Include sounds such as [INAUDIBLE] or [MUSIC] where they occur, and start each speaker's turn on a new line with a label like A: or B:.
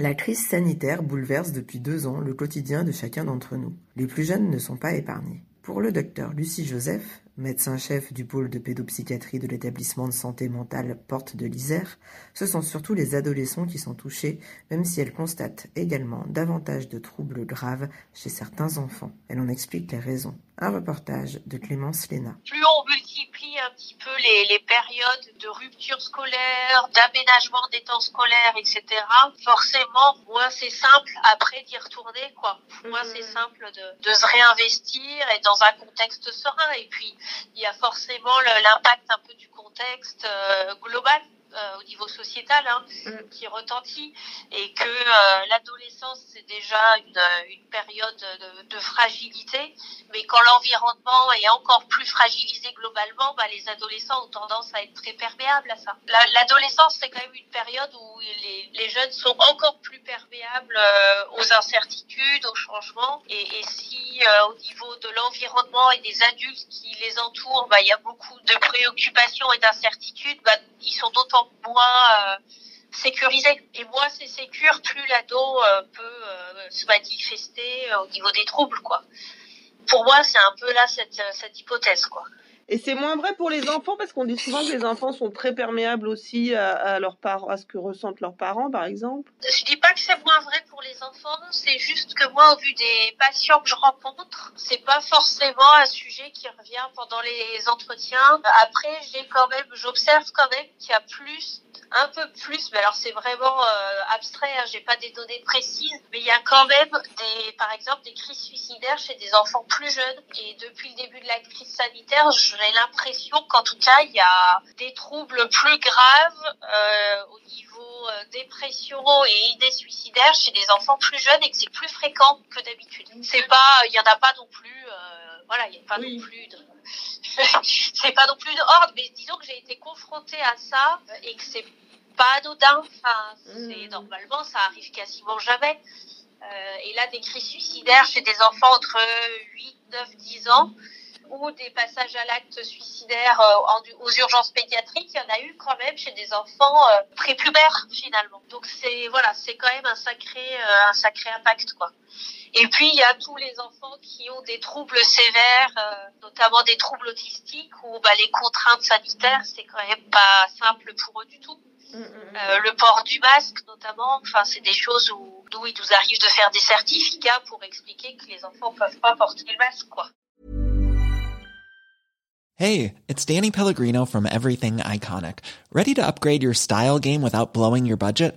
A: La crise sanitaire bouleverse depuis deux ans le quotidien de chacun d'entre nous. Les plus jeunes ne sont pas épargnés. Pour le docteur Lucie Joseph, médecin-chef du pôle de pédopsychiatrie de l'établissement de santé mentale Porte de l'Isère, ce sont surtout les adolescents qui sont touchés, même si elle constate également davantage de troubles graves chez certains enfants. Elle en explique les raisons. Un reportage de Clémence Léna.
B: Multiplie un petit peu les, les périodes de rupture scolaire, d'aménagement des temps scolaires, etc., forcément, moins c'est simple après d'y retourner, quoi. Moins c'est simple de, de se réinvestir et dans un contexte serein. Et puis, il y a forcément l'impact un peu du contexte euh, global. Euh, au niveau sociétal hein, qui retentit et que euh, l'adolescence c'est déjà une, une période de, de fragilité mais quand l'environnement est encore plus fragilisé globalement, bah, les adolescents ont tendance à être très perméables à ça. La- L'adolescence, c'est quand même une période où les, les jeunes sont encore plus perméables euh, aux incertitudes, aux changements. Et, et si euh, au niveau de l'environnement et des adultes qui les entourent, bah, il y a beaucoup de préoccupations et d'incertitudes, bah, ils sont d'autant moins euh, sécurisés. Et moins c'est sécure, plus l'ado euh, peut euh, se manifester au niveau des troubles, quoi pour moi, c'est un peu là cette, cette hypothèse, quoi.
C: Et c'est moins vrai pour les enfants parce qu'on dit souvent que les enfants sont très perméables aussi à, à leurs parents, à ce que ressentent leurs parents, par exemple?
B: Je dis pas c'est moins vrai pour les enfants, c'est juste que moi, au vu des patients que je rencontre, c'est pas forcément un sujet qui revient pendant les entretiens. Après, j'ai quand même, j'observe quand même qu'il y a plus un peu plus, mais alors c'est vraiment euh, abstrait, hein, j'ai pas des données précises, mais il y a quand même des, par exemple, des crises suicidaires chez des enfants plus jeunes. Et depuis le début de la crise sanitaire, j'ai l'impression qu'en tout cas, il y a des troubles plus graves euh, au niveau euh, dépression et idées suicidaires chez des enfants plus jeunes et que c'est plus fréquent que d'habitude. C'est pas, il y en a pas non plus, euh, voilà, il y a pas
C: Oui.
B: non plus de [LAUGHS] c'est pas non plus de horde, mais disons que j'ai été confrontée à ça euh, et que c'est pas anodin. Enfin, c'est
C: Mm.
B: normalement ça arrive quasiment jamais. Euh, et là, des crises suicidaires chez des enfants entre 8, 9, 10 ans ou des passages à l'acte suicidaire euh, aux urgences pédiatriques, il y en a eu quand même chez des enfants prépubères finalement. Donc c'est voilà, c'est quand même un sacré un sacré impact quoi. Et puis il y a tous les enfants qui ont des troubles sévères, euh, notamment des troubles autistiques où bah, les contraintes sanitaires c'est quand même pas simple pour eux du tout. Euh, le port du masque notamment, enfin c'est des choses où, où il nous arrive de faire des certificats pour expliquer que les enfants peuvent pas porter le masque quoi.
D: Hey, it's Danny Pellegrino from Everything Iconic. Ready to upgrade your style game without blowing your budget?